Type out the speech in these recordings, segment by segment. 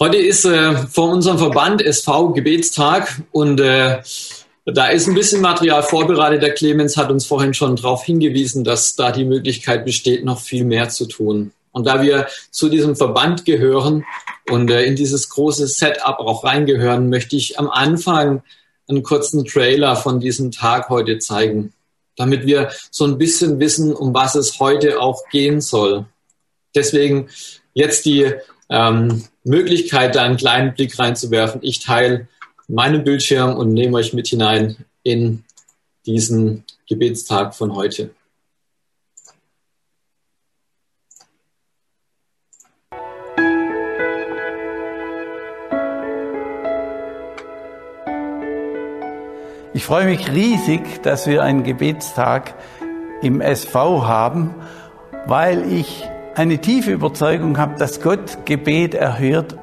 Heute ist äh, vor unserem Verband SV Gebetstag und äh, da ist ein bisschen Material vorbereitet. Der Clemens hat uns vorhin schon darauf hingewiesen, dass da die Möglichkeit besteht, noch viel mehr zu tun. Und da wir zu diesem Verband gehören und äh, in dieses große Setup auch reingehören, möchte ich am Anfang einen kurzen Trailer von diesem Tag heute zeigen, damit wir so ein bisschen wissen, um was es heute auch gehen soll. Deswegen jetzt die ähm, Möglichkeit, da einen kleinen Blick reinzuwerfen. Ich teile meinen Bildschirm und nehme euch mit hinein in diesen Gebetstag von heute. Ich freue mich riesig, dass wir einen Gebetstag im SV haben, weil ich eine tiefe Überzeugung habe, dass Gott Gebet erhört.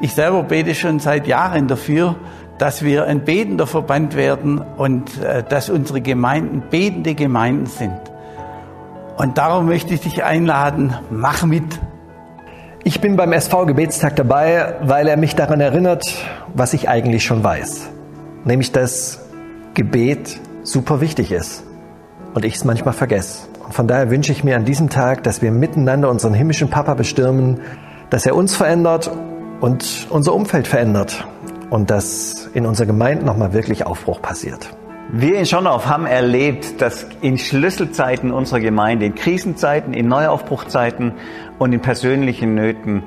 Ich selber bete schon seit Jahren dafür, dass wir ein betender Verband werden und äh, dass unsere Gemeinden betende Gemeinden sind. Und darum möchte ich dich einladen, mach mit. Ich bin beim SV Gebetstag dabei, weil er mich daran erinnert, was ich eigentlich schon weiß. Nämlich, dass Gebet super wichtig ist und ich es manchmal vergesse. Und von daher wünsche ich mir an diesem Tag, dass wir miteinander unseren himmlischen Papa bestürmen, dass er uns verändert und unser Umfeld verändert und dass in unserer Gemeinde nochmal wirklich Aufbruch passiert. Wir in Schonau haben erlebt, dass in Schlüsselzeiten unserer Gemeinde, in Krisenzeiten, in Neuaufbruchzeiten und in persönlichen Nöten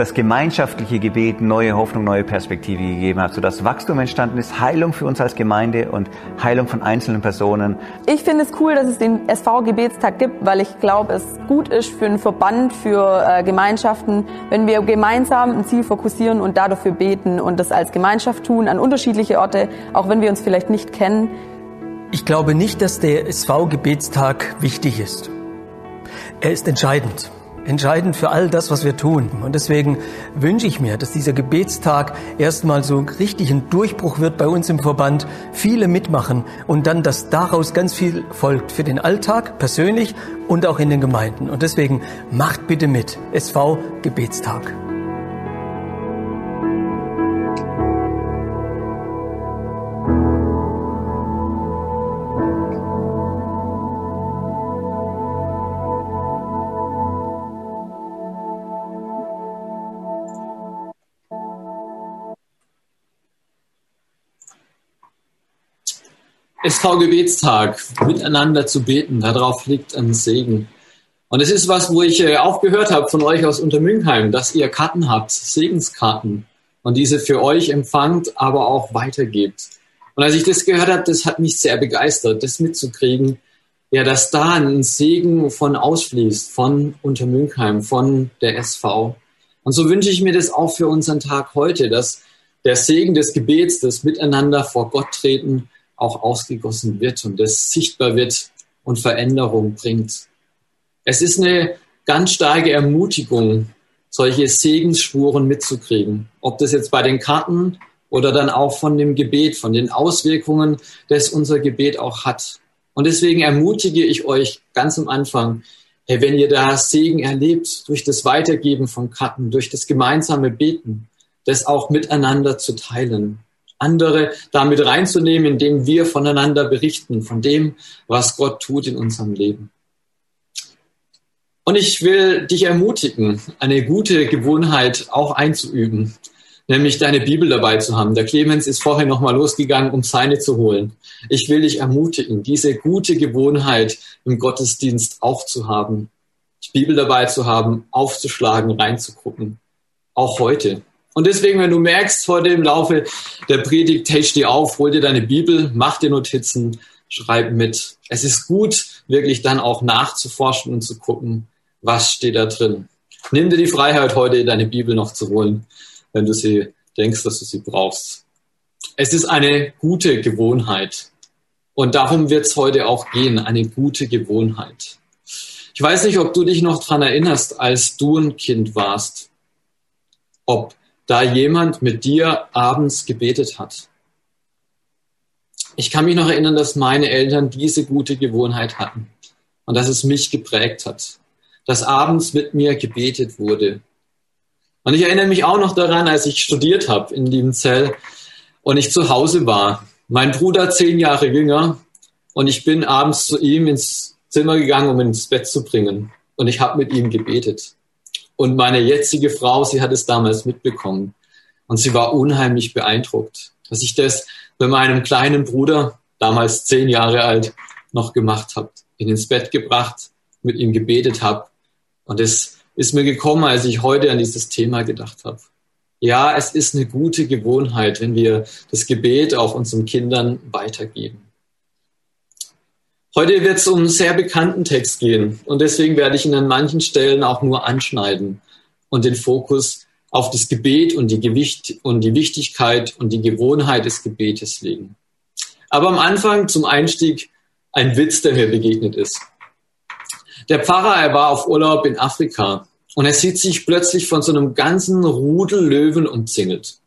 das gemeinschaftliche Gebet neue Hoffnung, neue Perspektive gegeben hat, sodass Wachstum entstanden ist, Heilung für uns als Gemeinde und Heilung von einzelnen Personen. Ich finde es cool, dass es den SV-Gebetstag gibt, weil ich glaube, es gut ist für einen Verband, für äh, Gemeinschaften, wenn wir gemeinsam ein Ziel fokussieren und dafür beten und das als Gemeinschaft tun, an unterschiedliche Orte, auch wenn wir uns vielleicht nicht kennen. Ich glaube nicht, dass der SV-Gebetstag wichtig ist. Er ist entscheidend entscheidend für all das, was wir tun. Und deswegen wünsche ich mir, dass dieser Gebetstag erstmal so richtig ein Durchbruch wird bei uns im Verband, viele mitmachen und dann, dass daraus ganz viel folgt für den Alltag persönlich und auch in den Gemeinden. Und deswegen macht bitte mit. SV Gebetstag. SV-Gebetstag, miteinander zu beten, darauf liegt ein Segen. Und es ist was, wo ich äh, auch gehört habe von euch aus Untermünkheim, dass ihr Karten habt, Segenskarten, und diese für euch empfangt, aber auch weitergebt. Und als ich das gehört habe, das hat mich sehr begeistert, das mitzukriegen, ja, dass da ein Segen von ausfließt, von Untermünkheim, von der SV. Und so wünsche ich mir das auch für unseren Tag heute, dass der Segen des Gebets, das Miteinander vor Gott treten, auch ausgegossen wird und es sichtbar wird und Veränderung bringt. Es ist eine ganz starke Ermutigung, solche Segensspuren mitzukriegen. Ob das jetzt bei den Karten oder dann auch von dem Gebet, von den Auswirkungen, das unser Gebet auch hat. Und deswegen ermutige ich euch ganz am Anfang, hey, wenn ihr da Segen erlebt, durch das Weitergeben von Karten, durch das gemeinsame Beten, das auch miteinander zu teilen andere damit reinzunehmen, indem wir voneinander berichten, von dem, was Gott tut in unserem Leben. Und ich will dich ermutigen, eine gute Gewohnheit auch einzuüben, nämlich deine Bibel dabei zu haben. Der Clemens ist vorher nochmal losgegangen, um seine zu holen. Ich will dich ermutigen, diese gute Gewohnheit im Gottesdienst auch zu haben, die Bibel dabei zu haben, aufzuschlagen, reinzugucken. Auch heute. Und deswegen, wenn du merkst vor dem Laufe der Predigt, hey, steh auf, hol dir deine Bibel, mach dir Notizen, schreib mit. Es ist gut, wirklich dann auch nachzuforschen und zu gucken, was steht da drin. Nimm dir die Freiheit, heute deine Bibel noch zu holen, wenn du sie denkst, dass du sie brauchst. Es ist eine gute Gewohnheit. Und darum wird es heute auch gehen, eine gute Gewohnheit. Ich weiß nicht, ob du dich noch dran erinnerst, als du ein Kind warst. Ob da jemand mit dir abends gebetet hat. Ich kann mich noch erinnern, dass meine Eltern diese gute Gewohnheit hatten und dass es mich geprägt hat, dass abends mit mir gebetet wurde. Und ich erinnere mich auch noch daran, als ich studiert habe in Liebenzell und ich zu Hause war. Mein Bruder zehn Jahre jünger und ich bin abends zu ihm ins Zimmer gegangen, um ihn ins Bett zu bringen. Und ich habe mit ihm gebetet. Und meine jetzige Frau, sie hat es damals mitbekommen. Und sie war unheimlich beeindruckt, dass ich das bei meinem kleinen Bruder, damals zehn Jahre alt, noch gemacht habe. Ihn ins Bett gebracht, mit ihm gebetet habe. Und es ist mir gekommen, als ich heute an dieses Thema gedacht habe. Ja, es ist eine gute Gewohnheit, wenn wir das Gebet auch unseren Kindern weitergeben. Heute wird es um einen sehr bekannten Text gehen und deswegen werde ich ihn an manchen Stellen auch nur anschneiden und den Fokus auf das Gebet und die Gewicht und die Wichtigkeit und die Gewohnheit des Gebetes legen. Aber am Anfang zum Einstieg ein Witz, der mir begegnet ist. Der Pfarrer, er war auf Urlaub in Afrika und er sieht sich plötzlich von so einem ganzen Rudel Löwen umzingelt.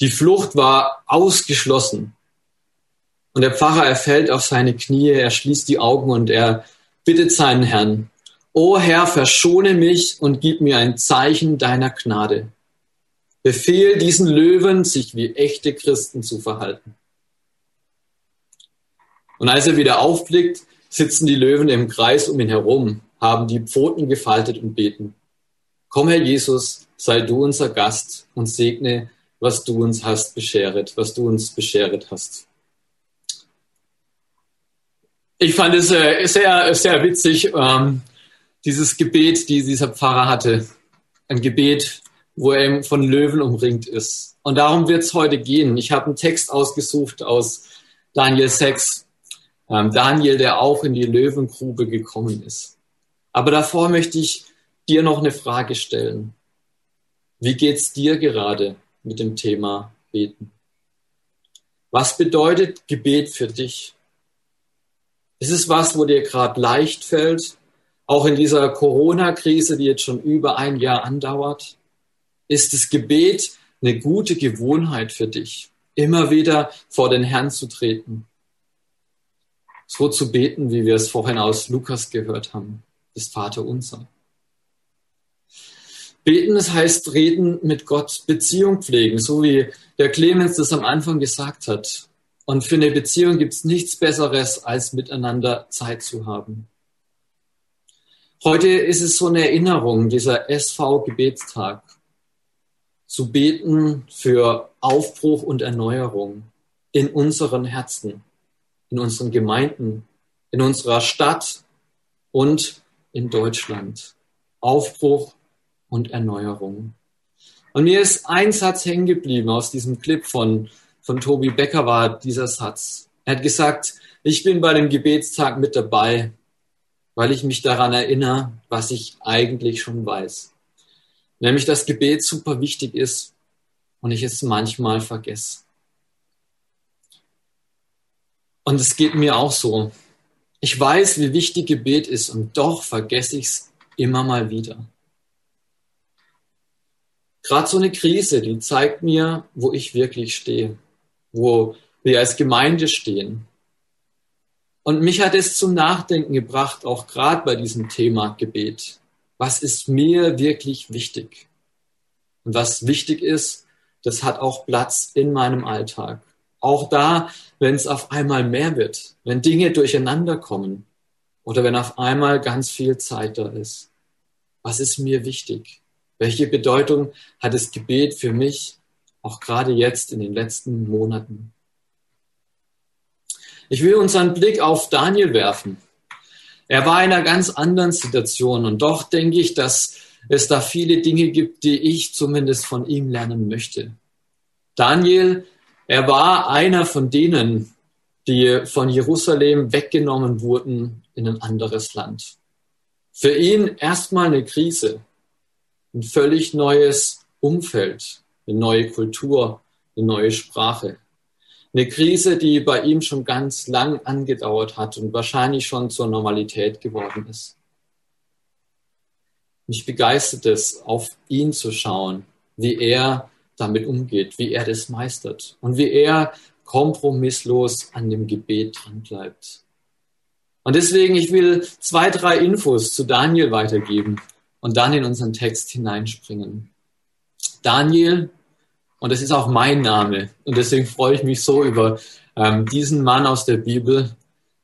Die Flucht war ausgeschlossen. Und der Pfarrer, er fällt auf seine Knie, er schließt die Augen und er bittet seinen Herrn, O Herr, verschone mich und gib mir ein Zeichen deiner Gnade. Befehl diesen Löwen, sich wie echte Christen zu verhalten. Und als er wieder aufblickt, sitzen die Löwen im Kreis um ihn herum, haben die Pfoten gefaltet und beten. Komm, Herr Jesus, sei du unser Gast und segne, was du uns hast bescheret, was du uns bescheret hast. Ich fand es äh, sehr, sehr witzig, ähm, dieses Gebet, die dieser Pfarrer hatte. Ein Gebet, wo er von Löwen umringt ist. Und darum wird es heute gehen. Ich habe einen Text ausgesucht aus Daniel 6. Ähm, Daniel, der auch in die Löwengrube gekommen ist. Aber davor möchte ich dir noch eine Frage stellen. Wie geht's dir gerade mit dem Thema Beten? Was bedeutet Gebet für dich? Ist es was, wo dir gerade leicht fällt? Auch in dieser Corona-Krise, die jetzt schon über ein Jahr andauert? Ist das Gebet eine gute Gewohnheit für dich, immer wieder vor den Herrn zu treten? So zu beten, wie wir es vorhin aus Lukas gehört haben, das Vater unser. Beten, das heißt reden mit Gott, Beziehung pflegen, so wie der Clemens das am Anfang gesagt hat. Und für eine Beziehung gibt es nichts Besseres, als miteinander Zeit zu haben. Heute ist es so eine Erinnerung, dieser SV-Gebetstag, zu beten für Aufbruch und Erneuerung in unseren Herzen, in unseren Gemeinden, in unserer Stadt und in Deutschland. Aufbruch und Erneuerung. Und mir ist ein Satz hängen geblieben aus diesem Clip von, von Tobi Becker war dieser Satz. Er hat gesagt, ich bin bei dem Gebetstag mit dabei, weil ich mich daran erinnere, was ich eigentlich schon weiß. Nämlich, dass Gebet super wichtig ist und ich es manchmal vergesse. Und es geht mir auch so. Ich weiß, wie wichtig Gebet ist und doch vergesse ich es immer mal wieder. Gerade so eine Krise, die zeigt mir, wo ich wirklich stehe, wo wir als Gemeinde stehen. Und mich hat es zum Nachdenken gebracht, auch gerade bei diesem Thema Gebet. Was ist mir wirklich wichtig? Und was wichtig ist, das hat auch Platz in meinem Alltag. Auch da, wenn es auf einmal mehr wird, wenn Dinge durcheinander kommen oder wenn auf einmal ganz viel Zeit da ist. Was ist mir wichig? Welche Bedeutung hat das Gebet für mich, auch gerade jetzt in den letzten Monaten? Ich will unseren Blick auf Daniel werfen. Er war in einer ganz anderen Situation und doch denke ich, dass es da viele Dinge gibt, die ich zumindest von ihm lernen möchte. Daniel, er war einer von denen, die von Jerusalem weggenommen wurden in ein anderes Land. Für ihn erstmal eine Krise ein völlig neues Umfeld, eine neue Kultur, eine neue Sprache. Eine Krise, die bei ihm schon ganz lang angedauert hat und wahrscheinlich schon zur Normalität geworden ist. Mich begeistert es, auf ihn zu schauen, wie er damit umgeht, wie er das meistert und wie er kompromisslos an dem Gebet dran bleibt. Und deswegen, ich will zwei, drei Infos zu Daniel weitergeben, und dann in unseren Text hineinspringen. Daniel, und das ist auch mein Name. Und deswegen freue ich mich so über ähm, diesen Mann aus der Bibel,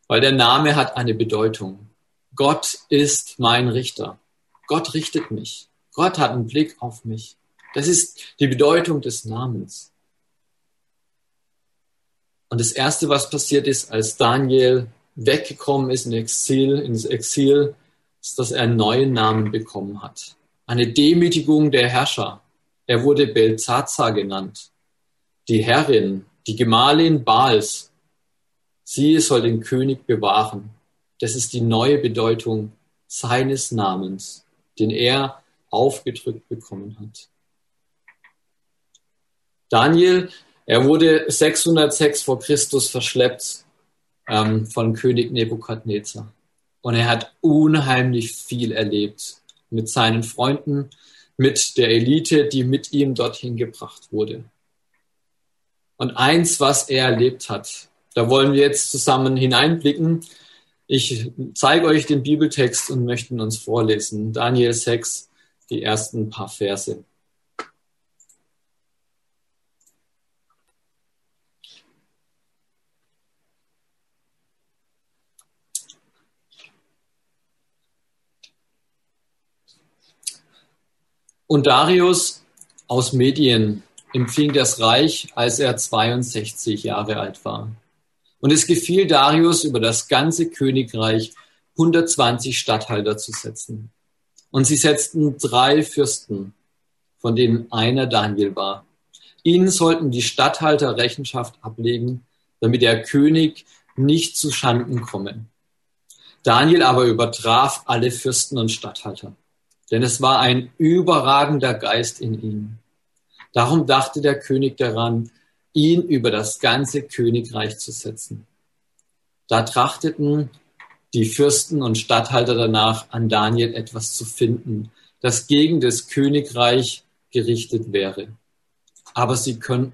weil der Name hat eine Bedeutung. Gott ist mein Richter. Gott richtet mich. Gott hat einen Blick auf mich. Das ist die Bedeutung des Namens. Und das Erste, was passiert ist, als Daniel weggekommen ist in Exil, ins Exil, ist, dass er einen neuen Namen bekommen hat. Eine Demütigung der Herrscher. Er wurde Belzazar genannt. Die Herrin, die Gemahlin Baals. Sie soll den König bewahren. Das ist die neue Bedeutung seines Namens, den er aufgedrückt bekommen hat. Daniel, er wurde 606 vor Christus verschleppt ähm, von König Nebukadnezar. Und er hat unheimlich viel erlebt mit seinen Freunden, mit der Elite, die mit ihm dorthin gebracht wurde. Und eins, was er erlebt hat, da wollen wir jetzt zusammen hineinblicken. Ich zeige euch den Bibeltext und möchten uns vorlesen. Daniel 6, die ersten paar Verse. Und Darius aus Medien empfing das Reich, als er 62 Jahre alt war. Und es gefiel Darius, über das ganze Königreich 120 Statthalter zu setzen. Und sie setzten drei Fürsten, von denen einer Daniel war. Ihnen sollten die Statthalter Rechenschaft ablegen, damit der König nicht zu Schanden komme. Daniel aber übertraf alle Fürsten und Statthalter denn es war ein überragender Geist in ihm. Darum dachte der König daran, ihn über das ganze Königreich zu setzen. Da trachteten die Fürsten und Statthalter danach, an Daniel etwas zu finden, das gegen das Königreich gerichtet wäre. Aber sie können,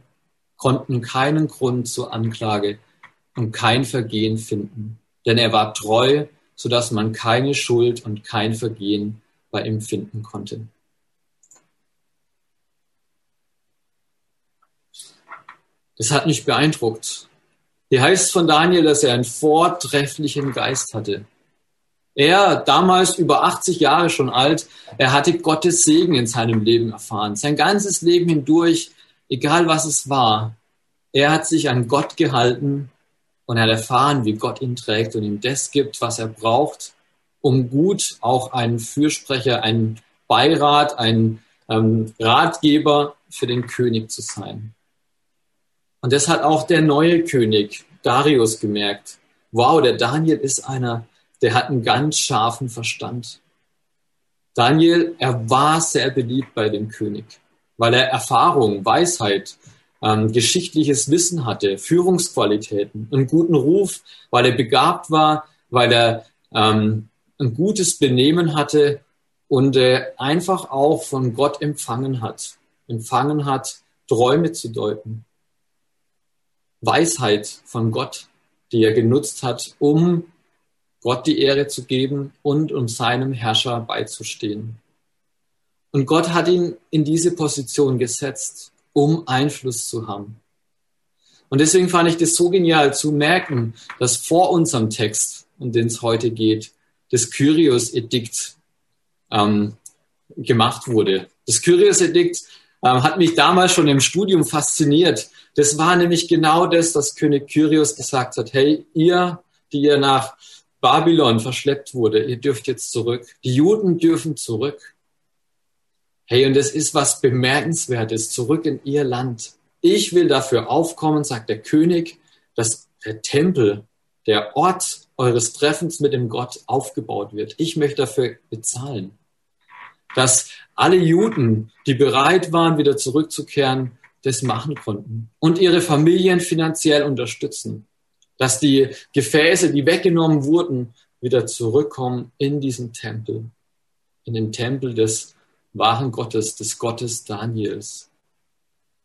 konnten keinen Grund zur Anklage und kein Vergehen finden, denn er war treu, so dass man keine Schuld und kein Vergehen bei ihm finden konnte. Das hat mich beeindruckt. Hier heißt von Daniel, dass er einen vortrefflichen Geist hatte. Er, damals über 80 Jahre schon alt, er hatte Gottes Segen in seinem Leben erfahren. Sein ganzes Leben hindurch, egal was es war, er hat sich an Gott gehalten und er hat erfahren, wie Gott ihn trägt und ihm das gibt, was er braucht, um gut auch ein Fürsprecher, ein Beirat, ein ähm, Ratgeber für den König zu sein. Und das hat auch der neue König Darius gemerkt. Wow, der Daniel ist einer, der hat einen ganz scharfen Verstand. Daniel, er war sehr beliebt bei dem König, weil er Erfahrung, Weisheit, ähm, geschichtliches Wissen hatte, Führungsqualitäten, einen guten Ruf, weil er begabt war, weil er ähm, ein gutes Benehmen hatte und äh, einfach auch von Gott empfangen hat. Empfangen hat, Träume zu deuten. Weisheit von Gott, die er genutzt hat, um Gott die Ehre zu geben und um seinem Herrscher beizustehen. Und Gott hat ihn in diese Position gesetzt, um Einfluss zu haben. Und deswegen fand ich das so genial zu merken, dass vor unserem Text, um den es heute geht, das Kyrios-Edikt ähm, gemacht wurde. Das Kyrios-Edikt ähm, hat mich damals schon im Studium fasziniert. Das war nämlich genau das, dass König Kyrios gesagt hat, hey, ihr, die ihr nach Babylon verschleppt wurde, ihr dürft jetzt zurück. Die Juden dürfen zurück. Hey, und es ist was Bemerkenswertes, zurück in ihr Land. Ich will dafür aufkommen, sagt der König, dass der Tempel, der Ort eures Treffens mit dem Gott aufgebaut wird. Ich möchte dafür bezahlen, dass alle Juden, die bereit waren, wieder zurückzukehren, das machen konnten und ihre Familien finanziell unterstützen, dass die Gefäße, die weggenommen wurden, wieder zurückkommen in diesen Tempel, in den Tempel des wahren Gottes, des Gottes Daniels.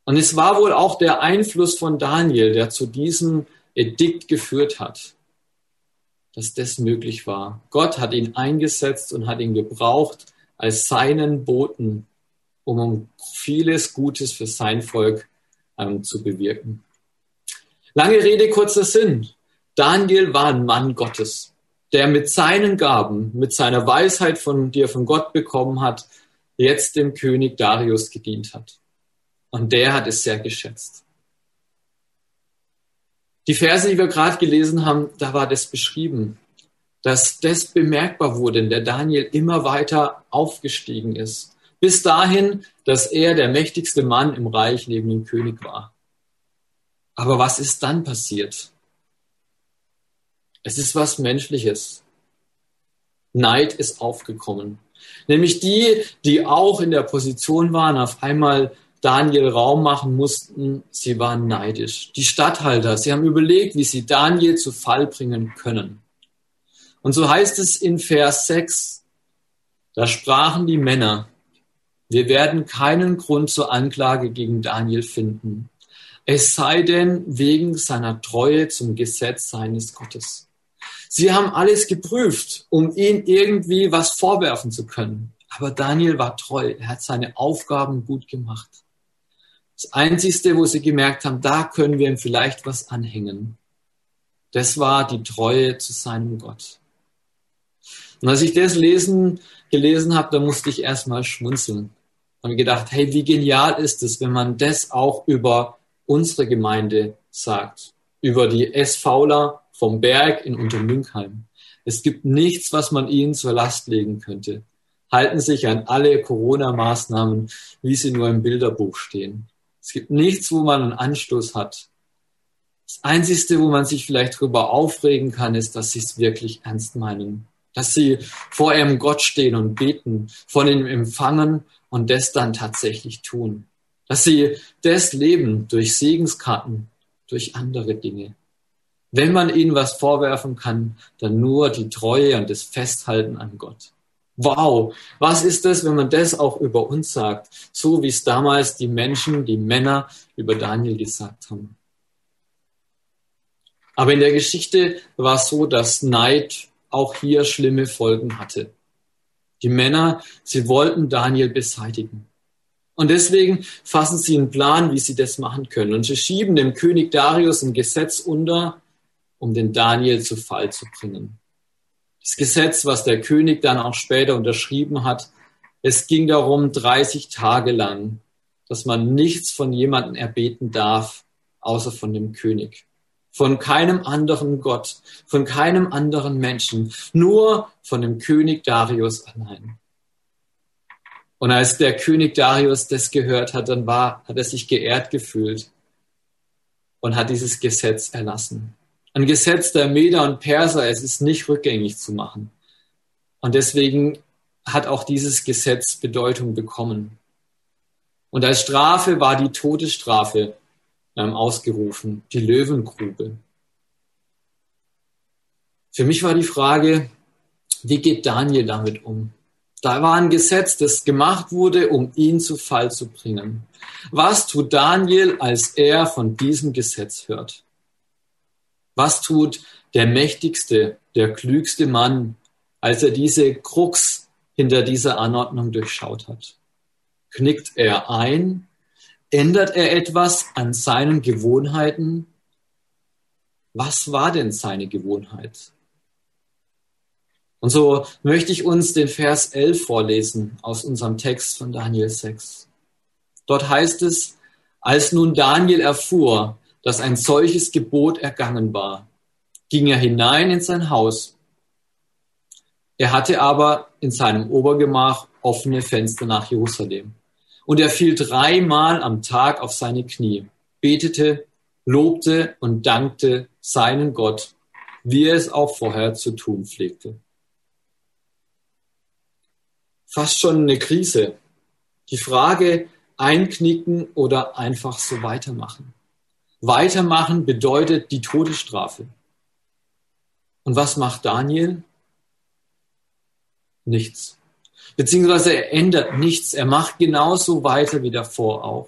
Und es war wohl auch der Einfluss von Daniel, der zu diesem Edikt geführt hat dass das möglich war. Gott hat ihn eingesetzt und hat ihn gebraucht als seinen Boten, um vieles Gutes für sein Volk ähm, zu bewirken. Lange Rede, kurzer Sinn. Daniel war ein Mann Gottes, der mit seinen Gaben, mit seiner Weisheit, von, die er von Gott bekommen hat, jetzt dem König Darius gedient hat. Und der hat es sehr geschätzt. Die Verse, die wir gerade gelesen haben, da war das beschrieben, dass das bemerkbar wurde, in der Daniel immer weiter aufgestiegen ist. Bis dahin, dass er der mächtigste Mann im Reich neben dem König war. Aber was ist dann passiert? Es ist was Menschliches. Neid ist aufgekommen. Nämlich die, die auch in der Position waren, auf einmal Daniel Raum machen mussten, sie waren neidisch. Die Statthalter, sie haben überlegt, wie sie Daniel zu Fall bringen können. Und so heißt es in Vers 6, da sprachen die Männer, wir werden keinen Grund zur Anklage gegen Daniel finden, es sei denn wegen seiner Treue zum Gesetz seines Gottes. Sie haben alles geprüft, um ihn irgendwie was vorwerfen zu können. Aber Daniel war treu, er hat seine Aufgaben gut gemacht. Das Einzige, wo sie gemerkt haben, da können wir ihm vielleicht was anhängen, das war die Treue zu seinem Gott. Und als ich das lesen, gelesen habe, da musste ich erstmal schmunzeln. Und gedacht, hey, wie genial ist es, wenn man das auch über unsere Gemeinde sagt. Über die SVler vom Berg in Untermünkheim. Es gibt nichts, was man ihnen zur Last legen könnte. Halten sich an alle Corona-Maßnahmen, wie sie nur im Bilderbuch stehen. Es gibt nichts, wo man einen Anstoß hat. Das Einzige, wo man sich vielleicht darüber aufregen kann, ist, dass sie es wirklich ernst meinen. Dass sie vor ihrem Gott stehen und beten, von ihm empfangen und das dann tatsächlich tun. Dass sie das leben durch Segenskarten, durch andere Dinge. Wenn man ihnen was vorwerfen kann, dann nur die Treue und das Festhalten an Gott. Wow, was ist das, wenn man das auch über uns sagt? So wie es damals die Menschen, die Männer über Daniel gesagt haben. Aber in der Geschichte war es so, dass Neid auch hier schlimme Folgen hatte. Die Männer, sie wollten Daniel beseitigen. Und deswegen fassen sie einen Plan, wie sie das machen können. Und sie schieben dem König Darius ein Gesetz unter, um den Daniel zu Fall zu bringen. Das Gesetz, was der König dann auch später unterschrieben hat, es ging darum, 30 Tage lang, dass man nichts von jemandem erbeten darf, außer von dem König. Von keinem anderen Gott, von keinem anderen Menschen, nur von dem König Darius allein. Und als der König Darius das gehört hat, dann war, hat er sich geehrt gefühlt und hat dieses Gesetz erlassen. Ein Gesetz der Meder und Perser, es ist nicht rückgängig zu machen. Und deswegen hat auch dieses Gesetz Bedeutung bekommen. Und als Strafe war die Todesstrafe ähm, ausgerufen, die Löwengrube. Für mich war die Frage, wie geht Daniel damit um? Da war ein Gesetz, das gemacht wurde, um ihn zu Fall zu bringen. Was tut Daniel, als er von diesem Gesetz hört? Was tut der mächtigste, der klügste Mann, als er diese Krux hinter dieser Anordnung durchschaut hat? Knickt er ein? Ändert er etwas an seinen Gewohnheiten? Was war denn seine Gewohnheit? Und so möchte ich uns den Vers 11 vorlesen aus unserem Text von Daniel 6. Dort heißt es, als nun Daniel erfuhr, dass ein solches Gebot ergangen war, ging er hinein in sein Haus. Er hatte aber in seinem Obergemach offene Fenster nach Jerusalem. Und er fiel dreimal am Tag auf seine Knie, betete, lobte und dankte seinen Gott, wie er es auch vorher zu tun pflegte. Fast schon eine Krise. Die Frage, einknicken oder einfach so weitermachen. Weitermachen bedeutet die Todesstrafe. Und was macht Daniel? Nichts. Beziehungsweise er ändert nichts. Er macht genauso weiter wie davor auch.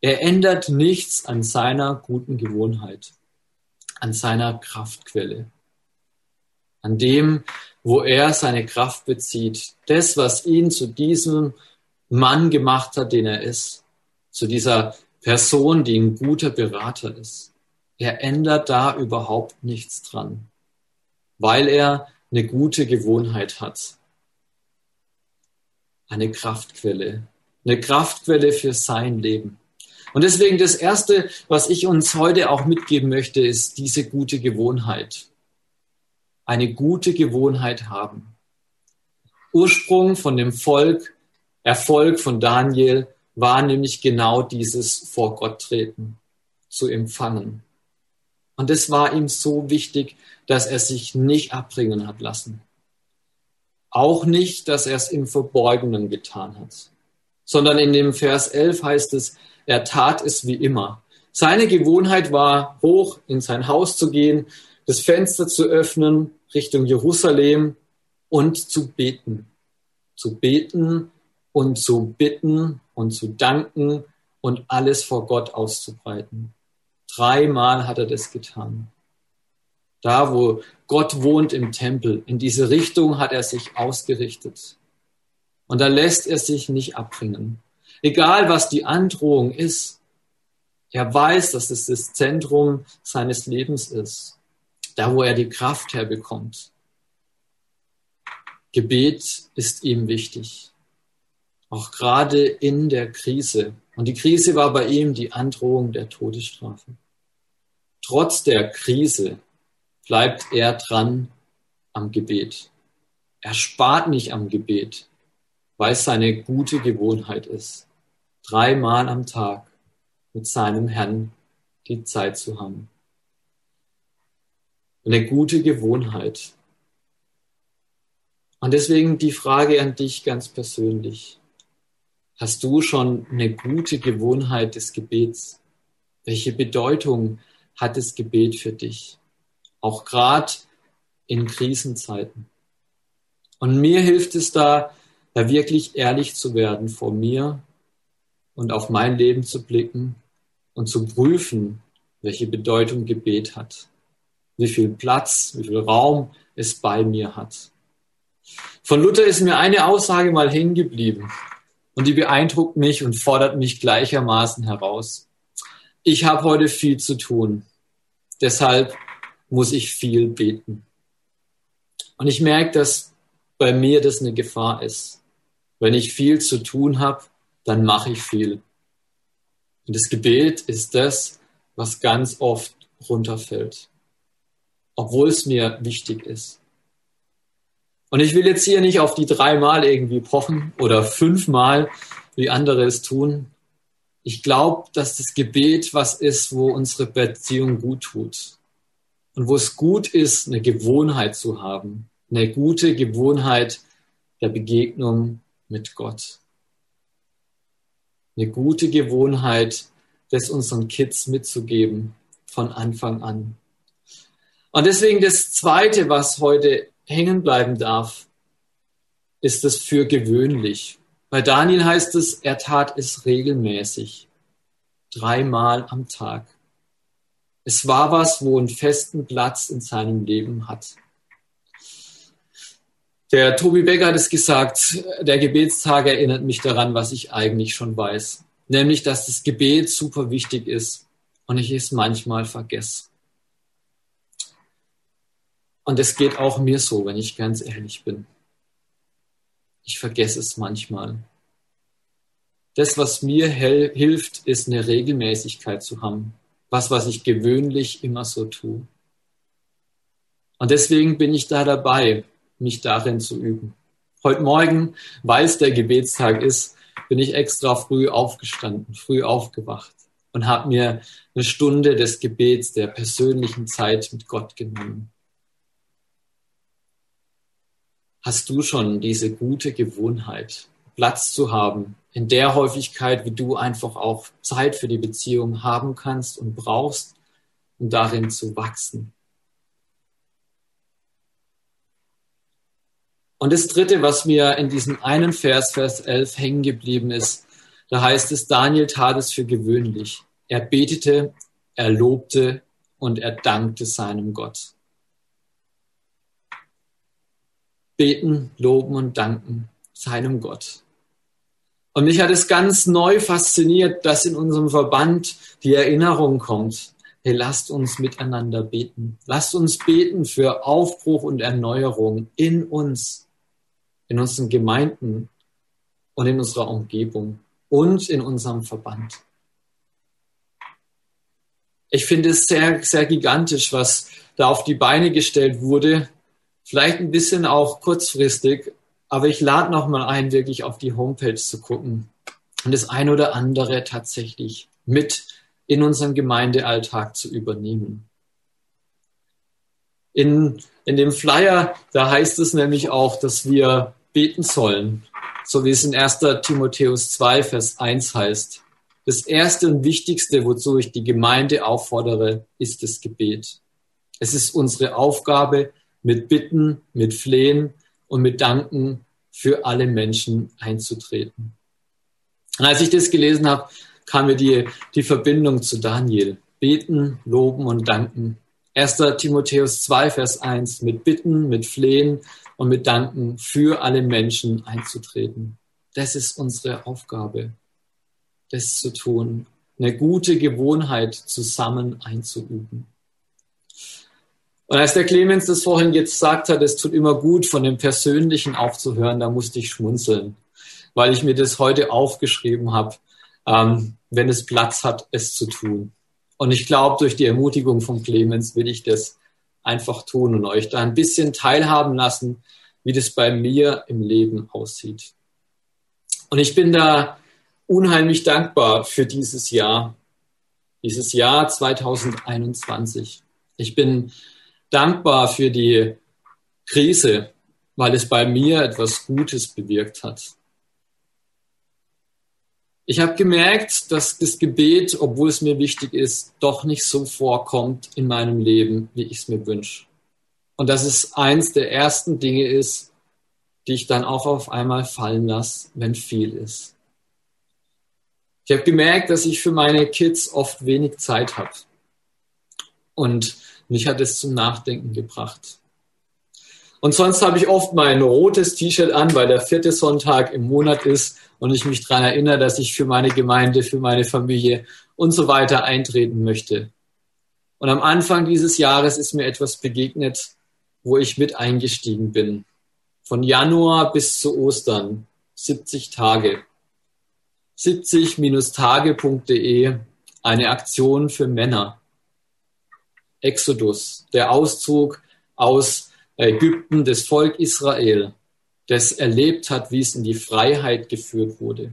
Er ändert nichts an seiner guten Gewohnheit, an seiner Kraftquelle, an dem, wo er seine Kraft bezieht. Das, was ihn zu diesem Mann gemacht hat, den er ist, zu dieser Person, die ein guter Berater ist. Er ändert da überhaupt nichts dran, weil er eine gute Gewohnheit hat. Eine Kraftquelle, eine Kraftquelle für sein Leben. Und deswegen das Erste, was ich uns heute auch mitgeben möchte, ist diese gute Gewohnheit. Eine gute Gewohnheit haben. Ursprung von dem Volk, Erfolg von Daniel war nämlich genau dieses vor Gott treten, zu empfangen. Und es war ihm so wichtig, dass er sich nicht abbringen hat lassen. Auch nicht, dass er es im Verborgenen getan hat, sondern in dem Vers 11 heißt es, er tat es wie immer. Seine Gewohnheit war, hoch in sein Haus zu gehen, das Fenster zu öffnen Richtung Jerusalem und zu beten. Zu beten und zu bitten und zu danken und alles vor Gott auszubreiten. Dreimal hat er das getan. Da, wo Gott wohnt im Tempel, in diese Richtung hat er sich ausgerichtet. Und da lässt er sich nicht abbringen. Egal was die Androhung ist, er weiß, dass es das Zentrum seines Lebens ist. Da, wo er die Kraft herbekommt. Gebet ist ihm wichtig. Auch gerade in der Krise. Und die Krise war bei ihm die Androhung der Todesstrafe. Trotz der Krise bleibt er dran am Gebet. Er spart nicht am Gebet, weil es seine gute Gewohnheit ist dreimal am Tag mit seinem Herrn die Zeit zu haben. Eine gute Gewohnheit. Und deswegen die Frage an dich ganz persönlich. Hast du schon eine gute Gewohnheit des Gebets? Welche Bedeutung hat das Gebet für dich? Auch gerade in Krisenzeiten. Und mir hilft es da, da wirklich ehrlich zu werden vor mir und auf mein Leben zu blicken und zu prüfen, welche Bedeutung Gebet hat, wie viel Platz, wie viel Raum es bei mir hat. Von Luther ist mir eine Aussage mal hängen geblieben und die beeindruckt mich und fordert mich gleichermaßen heraus. Ich habe heute viel zu tun, deshalb muss ich viel beten. Und ich merke, dass bei mir das eine Gefahr ist. Wenn ich viel zu tun habe, dann mache ich viel. Und das Gebet ist das, was ganz oft runterfällt, obwohl es mir wichtig ist. Und ich will jetzt hier nicht auf die dreimal irgendwie pochen oder fünfmal, wie andere es tun. Ich glaube, dass das Gebet was ist, wo unsere Beziehung gut tut. Und wo es gut ist, eine Gewohnheit zu haben. Eine gute Gewohnheit der Begegnung mit Gott eine gute Gewohnheit, das unseren Kids mitzugeben von Anfang an. Und deswegen das Zweite, was heute hängen bleiben darf, ist das für gewöhnlich. Bei Daniel heißt es, er tat es regelmäßig, dreimal am Tag. Es war was, wo einen festen Platz in seinem Leben hat. Der Tobi Becker hat es gesagt, der Gebetstag erinnert mich daran, was ich eigentlich schon weiß. Nämlich, dass das Gebet super wichtig ist und ich es manchmal vergesse. Und es geht auch mir so, wenn ich ganz ehrlich bin. Ich vergesse es manchmal. Das, was mir hilft, ist eine Regelmäßigkeit zu haben. Was, was ich gewöhnlich immer so tue. Und deswegen bin ich da dabei, mich darin zu üben. Heute Morgen, weil es der Gebetstag ist, bin ich extra früh aufgestanden, früh aufgewacht und habe mir eine Stunde des Gebets, der persönlichen Zeit mit Gott genommen. Hast du schon diese gute Gewohnheit, Platz zu haben, in der Häufigkeit, wie du einfach auch Zeit für die Beziehung haben kannst und brauchst, um darin zu wachsen? Und das Dritte, was mir in diesem einen Vers, Vers 11 hängen geblieben ist, da heißt es, Daniel tat es für gewöhnlich. Er betete, er lobte und er dankte seinem Gott. Beten, loben und danken seinem Gott. Und mich hat es ganz neu fasziniert, dass in unserem Verband die Erinnerung kommt. Hey, lasst uns miteinander beten. Lasst uns beten für Aufbruch und Erneuerung in uns, in unseren Gemeinden und in unserer Umgebung und in unserem Verband. Ich finde es sehr, sehr gigantisch, was da auf die Beine gestellt wurde. Vielleicht ein bisschen auch kurzfristig, aber ich lade nochmal ein, wirklich auf die Homepage zu gucken und das ein oder andere tatsächlich mit in unseren Gemeindealltag zu übernehmen. In, in dem Flyer, da heißt es nämlich auch, dass wir beten sollen, so wie es in 1. Timotheus 2, Vers 1 heißt. Das erste und wichtigste, wozu ich die Gemeinde auffordere, ist das Gebet. Es ist unsere Aufgabe, mit Bitten, mit Flehen und mit Danken für alle Menschen einzutreten. Und als ich das gelesen habe, kam mir die, die Verbindung zu Daniel. Beten, loben und danken. 1. Timotheus 2, Vers 1, mit Bitten, mit Flehen und mit Danken für alle Menschen einzutreten. Das ist unsere Aufgabe, das zu tun, eine gute Gewohnheit zusammen einzuüben. Und als der Clemens das vorhin gesagt hat, es tut immer gut, von dem Persönlichen aufzuhören, da musste ich schmunzeln, weil ich mir das heute aufgeschrieben habe, ähm, wenn es Platz hat, es zu tun. Und ich glaube, durch die Ermutigung von Clemens will ich das einfach tun und euch da ein bisschen teilhaben lassen, wie das bei mir im Leben aussieht. Und ich bin da unheimlich dankbar für dieses Jahr, dieses Jahr 2021. Ich bin dankbar für die Krise, weil es bei mir etwas Gutes bewirkt hat. Ich habe gemerkt, dass das Gebet, obwohl es mir wichtig ist, doch nicht so vorkommt in meinem Leben, wie ich es mir wünsche. Und dass es eins der ersten Dinge ist, die ich dann auch auf einmal fallen lasse, wenn viel ist. Ich habe gemerkt, dass ich für meine Kids oft wenig Zeit habe. Und mich hat es zum Nachdenken gebracht. Und sonst habe ich oft mein rotes T-Shirt an, weil der vierte Sonntag im Monat ist und ich mich daran erinnere, dass ich für meine Gemeinde, für meine Familie und so weiter eintreten möchte. Und am Anfang dieses Jahres ist mir etwas begegnet, wo ich mit eingestiegen bin. Von Januar bis zu Ostern, 70 Tage. 70-tage.de, eine Aktion für Männer. Exodus, der Auszug aus Ägypten, das Volk Israel, das erlebt hat, wie es in die Freiheit geführt wurde.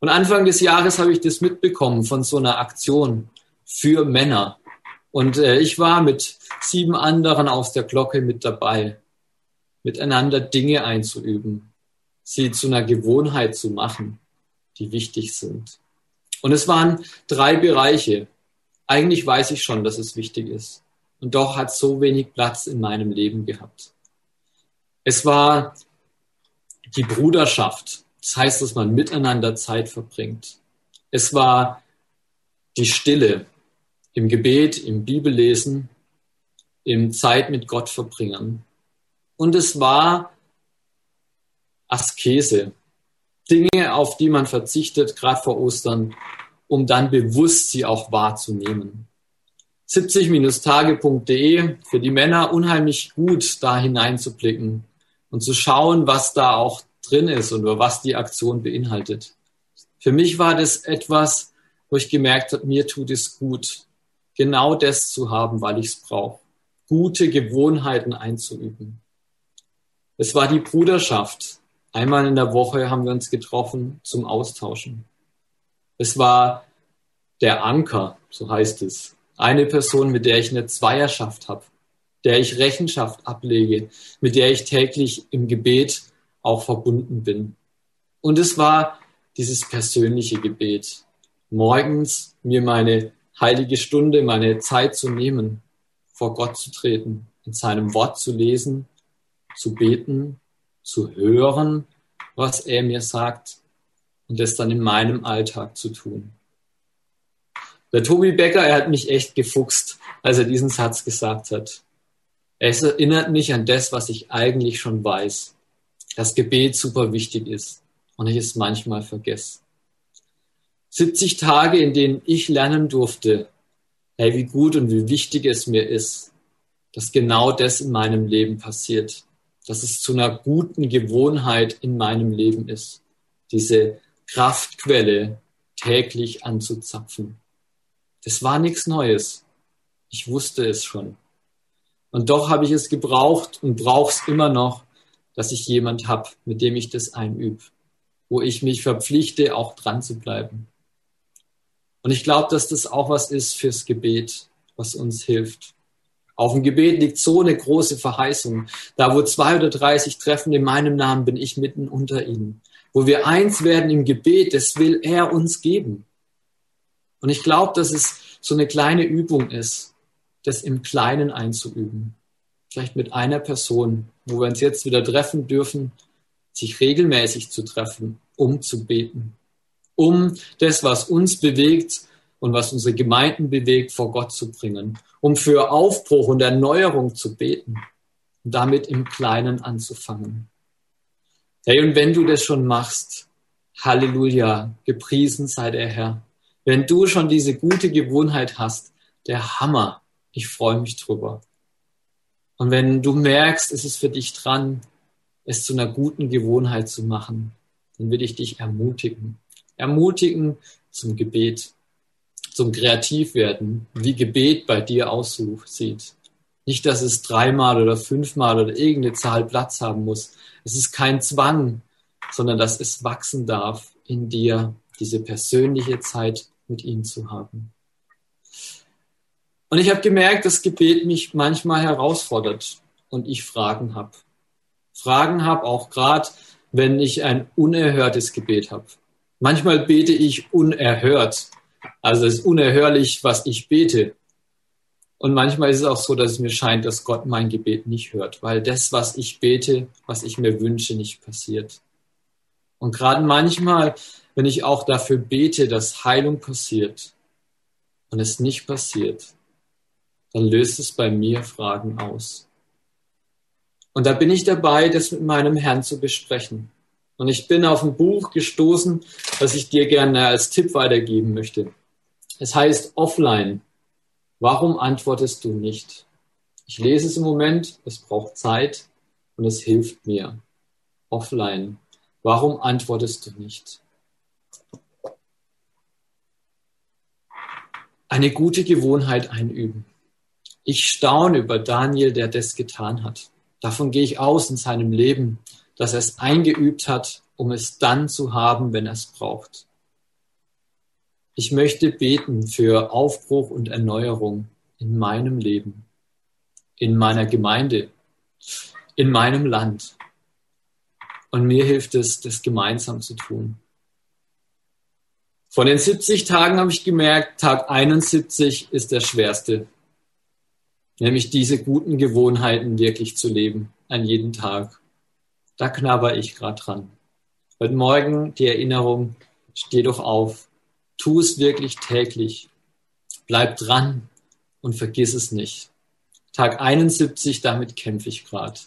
Und Anfang des Jahres habe ich das mitbekommen von so einer Aktion für Männer. Und äh, ich war mit sieben anderen aus der Glocke mit dabei, miteinander Dinge einzuüben, sie zu einer Gewohnheit zu machen, die wichtig sind. Und es waren drei Bereiche. Eigentlich weiß ich schon, dass es wichtig ist. Und doch hat so wenig Platz in meinem Leben gehabt. Es war die Bruderschaft. Das heißt, dass man miteinander Zeit verbringt. Es war die Stille, im Gebet, im Bibellesen, im Zeit mit Gott verbringen. Und es war Askese, Dinge, auf die man verzichtet, gerade vor Ostern, um dann bewusst sie auch wahrzunehmen. 70-tage.de für die Männer unheimlich gut, da hineinzublicken und zu schauen, was da auch drin ist und was die Aktion beinhaltet. Für mich war das etwas, wo ich gemerkt habe, mir tut es gut, genau das zu haben, weil ich es brauche. Gute Gewohnheiten einzuüben. Es war die Bruderschaft. Einmal in der Woche haben wir uns getroffen zum Austauschen. Es war der Anker, so heißt es. Eine Person, mit der ich eine Zweierschaft habe, der ich Rechenschaft ablege, mit der ich täglich im Gebet auch verbunden bin. Und es war dieses persönliche Gebet. Morgens mir meine heilige Stunde, meine Zeit zu nehmen, vor Gott zu treten, in seinem Wort zu lesen, zu beten, zu hören, was er mir sagt und das dann in meinem Alltag zu tun. Der Tobi Becker, er hat mich echt gefuchst, als er diesen Satz gesagt hat. Es erinnert mich an das, was ich eigentlich schon weiß, dass Gebet super wichtig ist. und ich es manchmal vergesse. 70 Tage, in denen ich lernen durfte, hey, wie gut und wie wichtig es mir ist, dass genau das in meinem Leben passiert, dass es zu einer guten Gewohnheit in meinem Leben ist, diese Kraftquelle täglich anzuzapfen. Das war nichts Neues. Ich wusste es schon. Und doch habe ich es gebraucht und brauche es immer noch, dass ich jemand habe, mit dem ich das einübe, wo ich mich verpflichte, auch dran zu bleiben. Und ich glaube, dass das auch was ist fürs Gebet, was uns hilft. Auf dem Gebet liegt so eine große Verheißung. Da, wo zwei oder drei sich treffen in meinem Namen, bin ich mitten unter ihnen. Wo wir eins werden im Gebet, das will er uns geben. Und ich glaube, dass es so eine kleine Übung ist, das im Kleinen einzuüben. Vielleicht mit einer Person, wo wir uns jetzt wieder treffen dürfen, sich regelmäßig zu treffen, um zu beten. Um das, was uns bewegt und was unsere Gemeinden bewegt, vor Gott zu bringen. Um für Aufbruch und Erneuerung zu beten. Und damit im Kleinen anzufangen. Hey, und wenn du das schon machst, Halleluja, gepriesen sei der Herr. Wenn du schon diese gute Gewohnheit hast, der Hammer, ich freue mich drüber. Und wenn du merkst, es ist für dich dran, es zu einer guten Gewohnheit zu machen, dann will ich dich ermutigen. Ermutigen zum Gebet, zum Kreativwerden, wie Gebet bei dir aussieht. Nicht, dass es dreimal oder fünfmal oder irgendeine Zahl Platz haben muss. Es ist kein Zwang, sondern dass es wachsen darf in dir, diese persönliche Zeit mit ihm zu haben. Und ich habe gemerkt, dass Gebet mich manchmal herausfordert und ich Fragen habe. Fragen habe, auch gerade wenn ich ein unerhörtes Gebet habe. Manchmal bete ich unerhört. Also es ist unerhörlich, was ich bete. Und manchmal ist es auch so, dass es mir scheint, dass Gott mein Gebet nicht hört, weil das, was ich bete, was ich mir wünsche, nicht passiert. Und gerade manchmal, wenn ich auch dafür bete, dass Heilung passiert und es nicht passiert, dann löst es bei mir Fragen aus. Und da bin ich dabei, das mit meinem Herrn zu besprechen. Und ich bin auf ein Buch gestoßen, das ich dir gerne als Tipp weitergeben möchte. Es heißt Offline. Warum antwortest du nicht? Ich lese es im Moment, es braucht Zeit und es hilft mir. Offline. Warum antwortest du nicht? Eine gute Gewohnheit einüben. Ich staune über Daniel, der das getan hat. Davon gehe ich aus in seinem Leben, dass er es eingeübt hat, um es dann zu haben, wenn er es braucht. Ich möchte beten für Aufbruch und Erneuerung in meinem Leben, in meiner Gemeinde, in meinem Land. Und mir hilft es, das gemeinsam zu tun. Von den 70 Tagen habe ich gemerkt, Tag 71 ist der schwerste nämlich diese guten Gewohnheiten wirklich zu leben, an jeden Tag. Da knabber ich gerade dran. Heute Morgen die Erinnerung, steh doch auf, tu es wirklich täglich, bleib dran und vergiss es nicht. Tag 71, damit kämpfe ich gerade.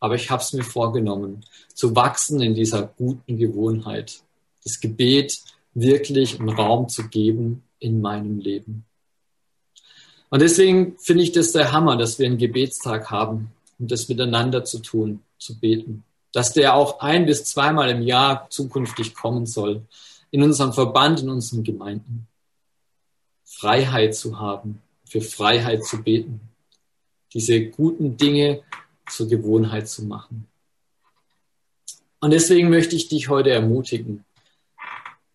Aber ich habe es mir vorgenommen, zu wachsen in dieser guten Gewohnheit, das Gebet wirklich einen Raum zu geben in meinem Leben. Und deswegen finde ich das der Hammer, dass wir einen Gebetstag haben und das miteinander zu tun, zu beten. Dass der auch ein bis zweimal im Jahr zukünftig kommen soll. In unserem Verband, in unseren Gemeinden. Freiheit zu haben, für Freiheit zu beten. Diese guten Dinge zur Gewohnheit zu machen. Und deswegen möchte ich dich heute ermutigen,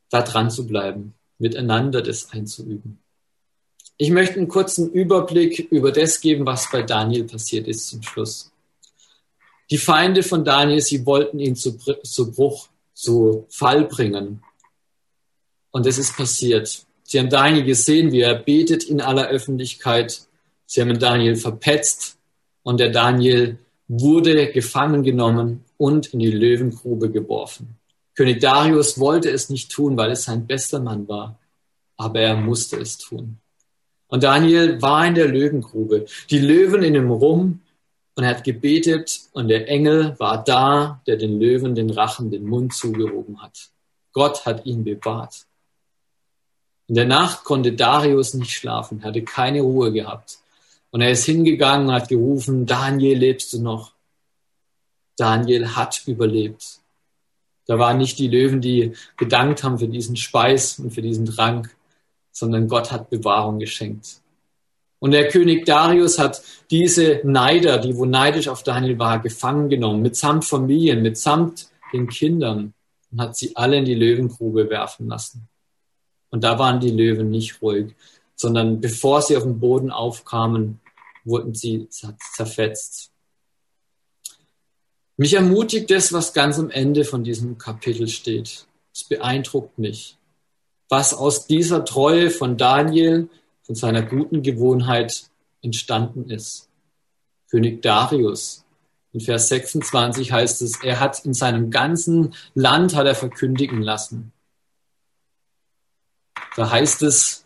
da dran zu bleiben, miteinander das einzuüben. Ich möchte einen kurzen Überblick über das geben, was bei Daniel passiert ist zum Schluss. Die Feinde von Daniel, sie wollten ihn zu, zu Bruch, zu Fall bringen. Und es ist passiert. Sie haben Daniel gesehen, wie er betet in aller Öffentlichkeit. Sie haben Daniel verpetzt und der Daniel wurde gefangen genommen und in die Löwengrube geworfen. König Darius wollte es nicht tun, weil es sein bester Mann war, aber er musste es tun. Und Daniel war in der Löwengrube. Die Löwen in dem Rum und er hat gebetet und der Engel war da, der den Löwen, den Rachen, den Mund zugehoben hat. Gott hat ihn bewahrt. In der Nacht konnte Darius nicht schlafen, hatte keine Ruhe gehabt. Und er ist hingegangen und hat gerufen, Daniel, lebst du noch? Daniel hat überlebt. Da waren nicht die Löwen, die gedankt haben für diesen Speis und für diesen Trank, sondern Gott hat Bewahrung geschenkt. Und der König Darius hat diese Neider, die wo neidisch auf Daniel war, gefangen genommen, mitsamt Familien, mitsamt den Kindern und hat sie alle in die Löwengrube werfen lassen. Und da waren die Löwen nicht ruhig, sondern bevor sie auf den Boden aufkamen, wurden sie zerfetzt. Mich ermutigt das, was ganz am Ende von diesem Kapitel steht. Es beeindruckt mich, was aus dieser Treue von Daniel von seiner guten Gewohnheit entstanden ist. König Darius. In Vers 26 heißt es, er hat in seinem ganzen Land hat er verkündigen lassen. Da heißt es,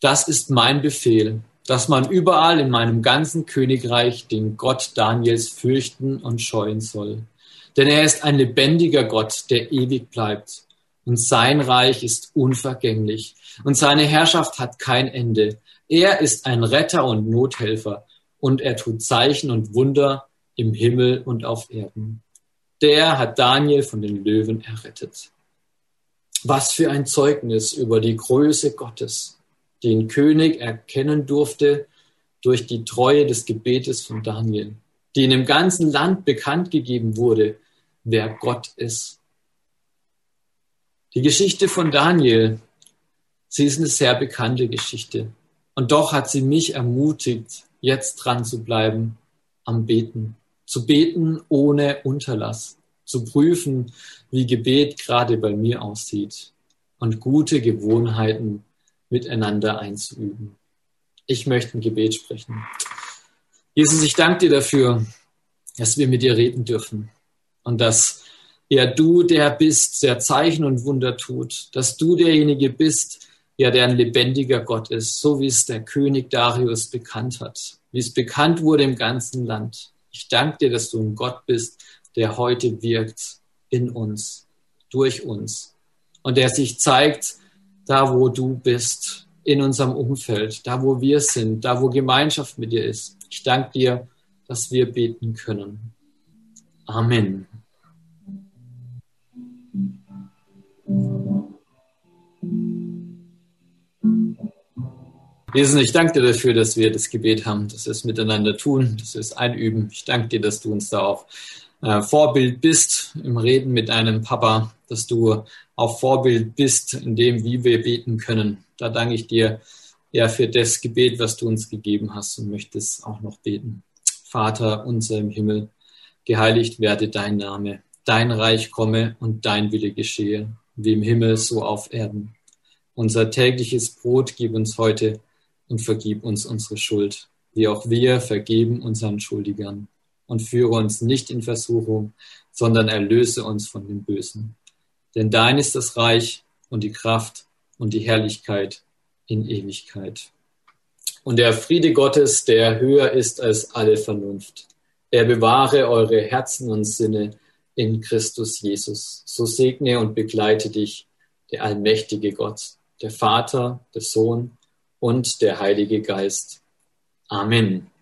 das ist mein Befehl, dass man überall in meinem ganzen Königreich den Gott Daniels fürchten und scheuen soll. Denn er ist ein lebendiger Gott, der ewig bleibt. Und sein Reich ist unvergänglich und seine Herrschaft hat kein Ende. Er ist ein Retter und Nothelfer und er tut Zeichen und Wunder im Himmel und auf Erden. Der hat Daniel von den Löwen errettet. Was für ein Zeugnis über die Größe Gottes, den König erkennen durfte durch die Treue des Gebetes von Daniel, die in dem ganzen Land bekannt gegeben wurde, wer Gott ist. Die Geschichte von Daniel Sie ist eine sehr bekannte Geschichte. Und doch hat sie mich ermutigt, jetzt dran zu bleiben am Beten. Zu beten ohne Unterlass. Zu prüfen, wie Gebet gerade bei mir aussieht. Und gute Gewohnheiten miteinander einzuüben. Ich möchte ein Gebet sprechen. Jesus, ich danke dir dafür, dass wir mit dir reden dürfen. Und dass ja du der bist, der Zeichen und Wunder tut. Dass du derjenige bist, ja, der ein lebendiger Gott ist, so wie es der König Darius bekannt hat, wie es bekannt wurde im ganzen Land. Ich danke dir, dass du ein Gott bist, der heute wirkt in uns, durch uns und der sich zeigt, da wo du bist, in unserem Umfeld, da wo wir sind, da wo Gemeinschaft mit dir ist. Ich danke dir, dass wir beten können. Amen. Jesus, ich danke dir dafür, dass wir das Gebet haben, dass wir es miteinander tun, dass wir es einüben. Ich danke dir, dass du uns da auch äh, Vorbild bist im Reden mit deinem Papa, dass du auch Vorbild bist in dem, wie wir beten können. Da danke ich dir ja für das Gebet, was du uns gegeben hast und möchte es auch noch beten. Vater unser im Himmel, geheiligt werde dein Name, dein Reich komme und dein Wille geschehe, wie im Himmel so auf Erden. Unser tägliches Brot gib uns heute und vergib uns unsere Schuld, wie auch wir vergeben unseren Schuldigern. Und führe uns nicht in Versuchung, sondern erlöse uns von dem Bösen. Denn dein ist das Reich und die Kraft und die Herrlichkeit in Ewigkeit. Und der Friede Gottes, der höher ist als alle Vernunft, er bewahre eure Herzen und Sinne in Christus Jesus. So segne und begleite dich der allmächtige Gott, der Vater, der Sohn und der Heilige Geist. Amen.